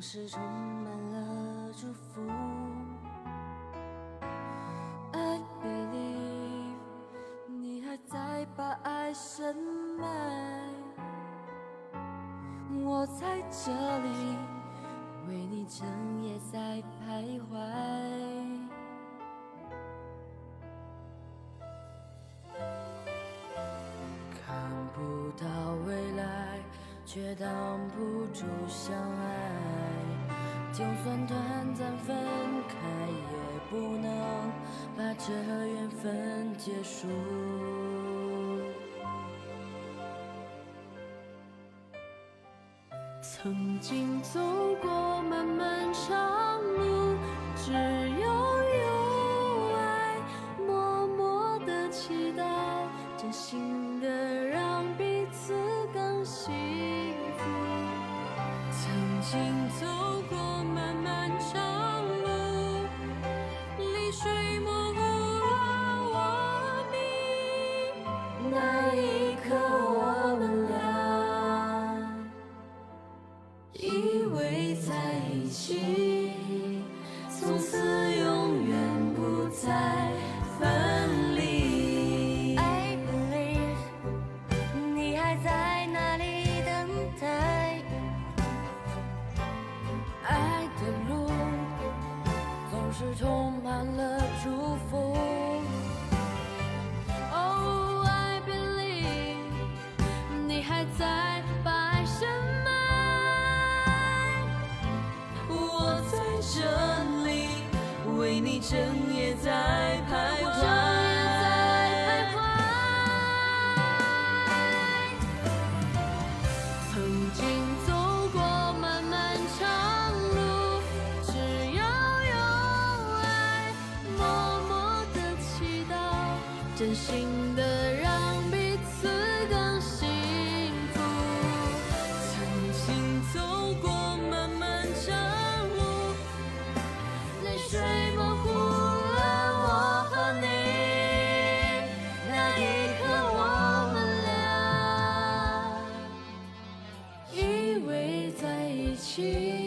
总是充满了祝福。I believe 你还在把爱深埋，我在这里为你整夜在徘徊。看不到未来，却挡不住相爱。就算短暂分开，也不能把这缘分结束。曾经走过漫漫长路，只有有爱，默默的祈祷，真心的让彼此更幸。曾经走过漫漫长是。